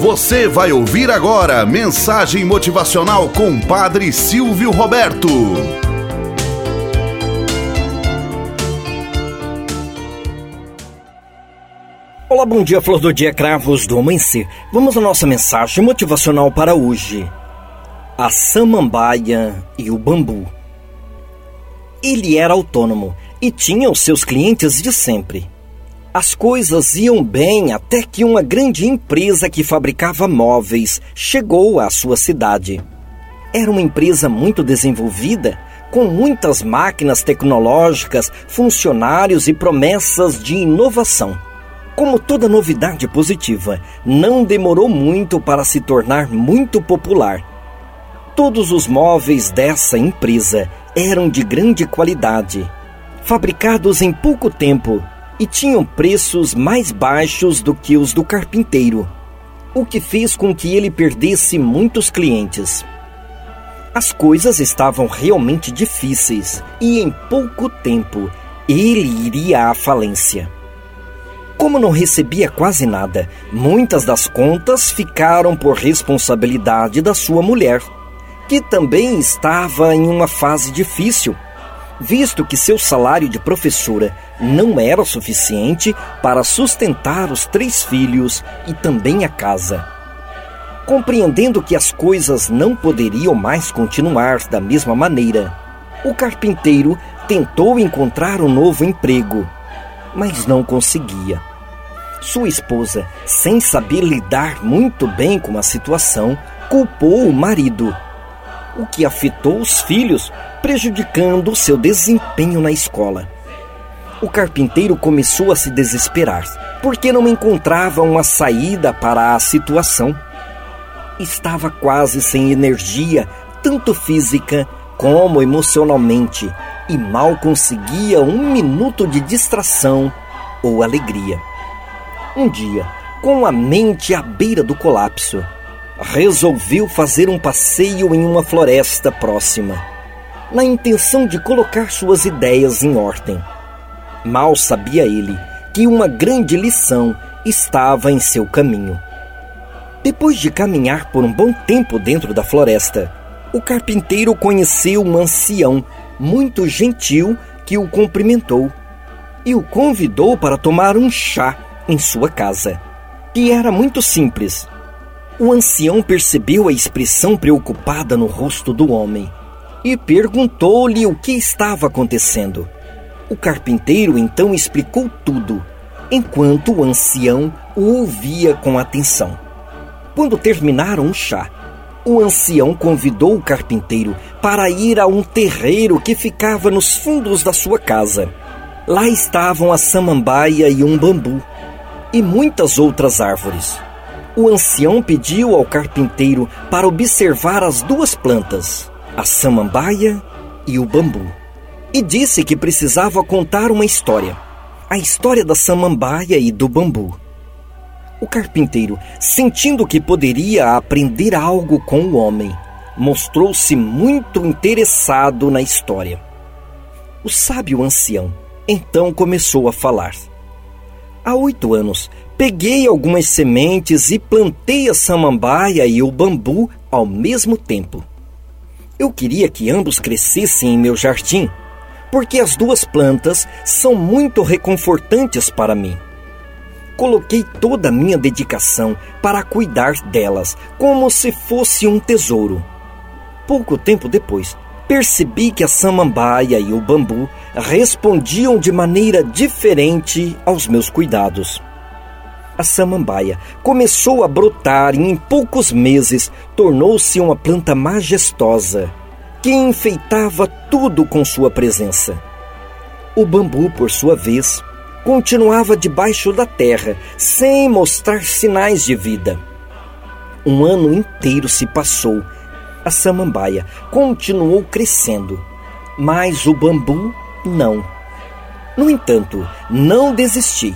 Você vai ouvir agora mensagem motivacional com Padre Silvio Roberto. Olá, bom dia, flor do dia, cravos do amanhecer. Vamos à nossa mensagem motivacional para hoje. A samambaia e o bambu. Ele era autônomo e tinha os seus clientes de sempre. As coisas iam bem até que uma grande empresa que fabricava móveis chegou à sua cidade. Era uma empresa muito desenvolvida, com muitas máquinas tecnológicas, funcionários e promessas de inovação. Como toda novidade positiva, não demorou muito para se tornar muito popular. Todos os móveis dessa empresa eram de grande qualidade, fabricados em pouco tempo e tinham preços mais baixos do que os do carpinteiro, o que fez com que ele perdesse muitos clientes. As coisas estavam realmente difíceis e em pouco tempo ele iria à falência. Como não recebia quase nada, muitas das contas ficaram por responsabilidade da sua mulher, que também estava em uma fase difícil visto que seu salário de professora não era suficiente para sustentar os três filhos e também a casa. Compreendendo que as coisas não poderiam mais continuar da mesma maneira, o carpinteiro tentou encontrar um novo emprego, mas não conseguia. Sua esposa, sem saber lidar muito bem com a situação, culpou o marido o que afetou os filhos, prejudicando seu desempenho na escola. O carpinteiro começou a se desesperar, porque não encontrava uma saída para a situação. Estava quase sem energia, tanto física como emocionalmente, e mal conseguia um minuto de distração ou alegria. Um dia, com a mente à beira do colapso, resolveu fazer um passeio em uma floresta próxima, na intenção de colocar suas ideias em ordem. Mal sabia ele que uma grande lição estava em seu caminho. Depois de caminhar por um bom tempo dentro da floresta, o carpinteiro conheceu um ancião muito gentil que o cumprimentou e o convidou para tomar um chá em sua casa, que era muito simples o ancião percebeu a expressão preocupada no rosto do homem e perguntou-lhe o que estava acontecendo. O carpinteiro então explicou tudo, enquanto o ancião o ouvia com atenção. Quando terminaram o chá, o ancião convidou o carpinteiro para ir a um terreiro que ficava nos fundos da sua casa. Lá estavam a samambaia e um bambu, e muitas outras árvores o ancião pediu ao carpinteiro para observar as duas plantas, a samambaia e o bambu, e disse que precisava contar uma história, a história da samambaia e do bambu. O carpinteiro, sentindo que poderia aprender algo com o homem, mostrou-se muito interessado na história. O sábio ancião então começou a falar. Há oito anos, Peguei algumas sementes e plantei a samambaia e o bambu ao mesmo tempo. Eu queria que ambos crescessem em meu jardim, porque as duas plantas são muito reconfortantes para mim. Coloquei toda a minha dedicação para cuidar delas, como se fosse um tesouro. Pouco tempo depois, percebi que a samambaia e o bambu respondiam de maneira diferente aos meus cuidados a samambaia começou a brotar e em poucos meses tornou-se uma planta majestosa que enfeitava tudo com sua presença. O bambu, por sua vez, continuava debaixo da terra, sem mostrar sinais de vida. Um ano inteiro se passou. A samambaia continuou crescendo, mas o bambu não. No entanto, não desisti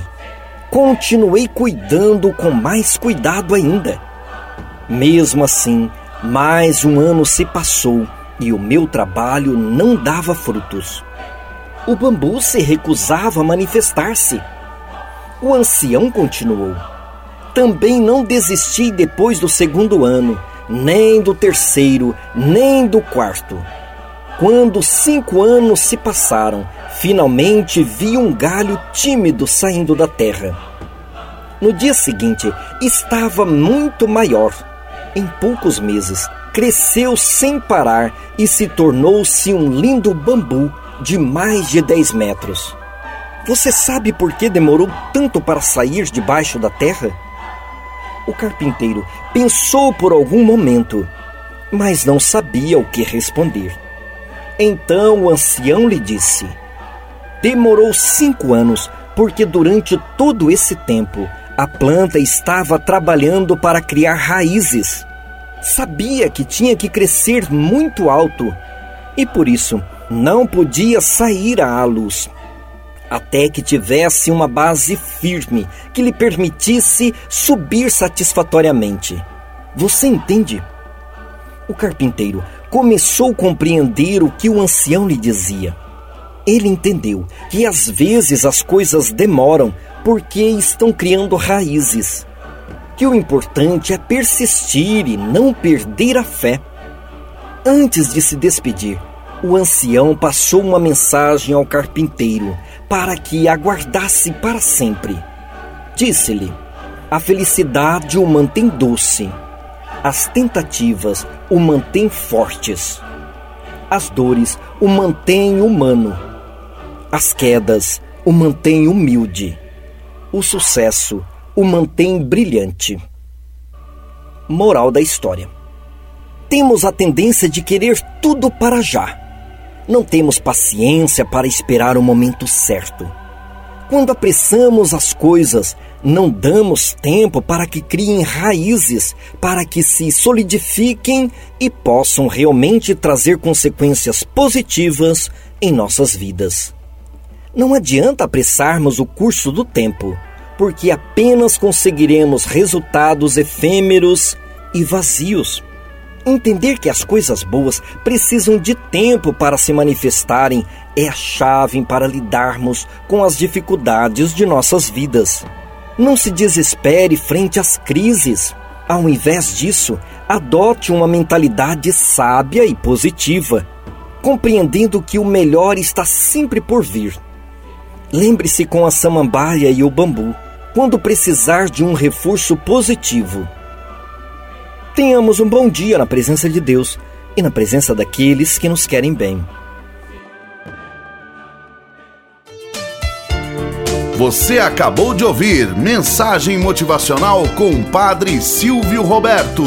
continuei cuidando com mais cuidado ainda. Mesmo assim, mais um ano se passou e o meu trabalho não dava frutos. O bambu se recusava a manifestar-se. O ancião continuou. Também não desisti depois do segundo ano, nem do terceiro, nem do quarto. Quando cinco anos se passaram, finalmente vi um galho tímido saindo da terra. No dia seguinte, estava muito maior. Em poucos meses, cresceu sem parar e se tornou-se um lindo bambu de mais de 10 metros. Você sabe por que demorou tanto para sair debaixo da terra? O carpinteiro pensou por algum momento, mas não sabia o que responder. Então o ancião lhe disse: Demorou cinco anos, porque durante todo esse tempo a planta estava trabalhando para criar raízes. Sabia que tinha que crescer muito alto e por isso não podia sair à luz até que tivesse uma base firme que lhe permitisse subir satisfatoriamente. Você entende? O carpinteiro começou a compreender o que o ancião lhe dizia. Ele entendeu que às vezes as coisas demoram porque estão criando raízes. Que o importante é persistir e não perder a fé. Antes de se despedir, o ancião passou uma mensagem ao carpinteiro para que aguardasse para sempre. Disse-lhe: A felicidade o mantém doce, as tentativas o mantêm fortes, as dores o mantêm humano, as quedas o mantêm humilde, o sucesso o mantém brilhante. Moral da história: Temos a tendência de querer tudo para já não temos paciência para esperar o momento certo. Quando apressamos as coisas, não damos tempo para que criem raízes, para que se solidifiquem e possam realmente trazer consequências positivas em nossas vidas. Não adianta apressarmos o curso do tempo, porque apenas conseguiremos resultados efêmeros e vazios. Entender que as coisas boas precisam de tempo para se manifestarem é a chave para lidarmos com as dificuldades de nossas vidas. Não se desespere frente às crises. Ao invés disso, adote uma mentalidade sábia e positiva, compreendendo que o melhor está sempre por vir. Lembre-se com a samambaia e o bambu, quando precisar de um reforço positivo Tenhamos um bom dia na presença de Deus e na presença daqueles que nos querem bem. Você acabou de ouvir Mensagem Motivacional com o Padre Silvio Roberto.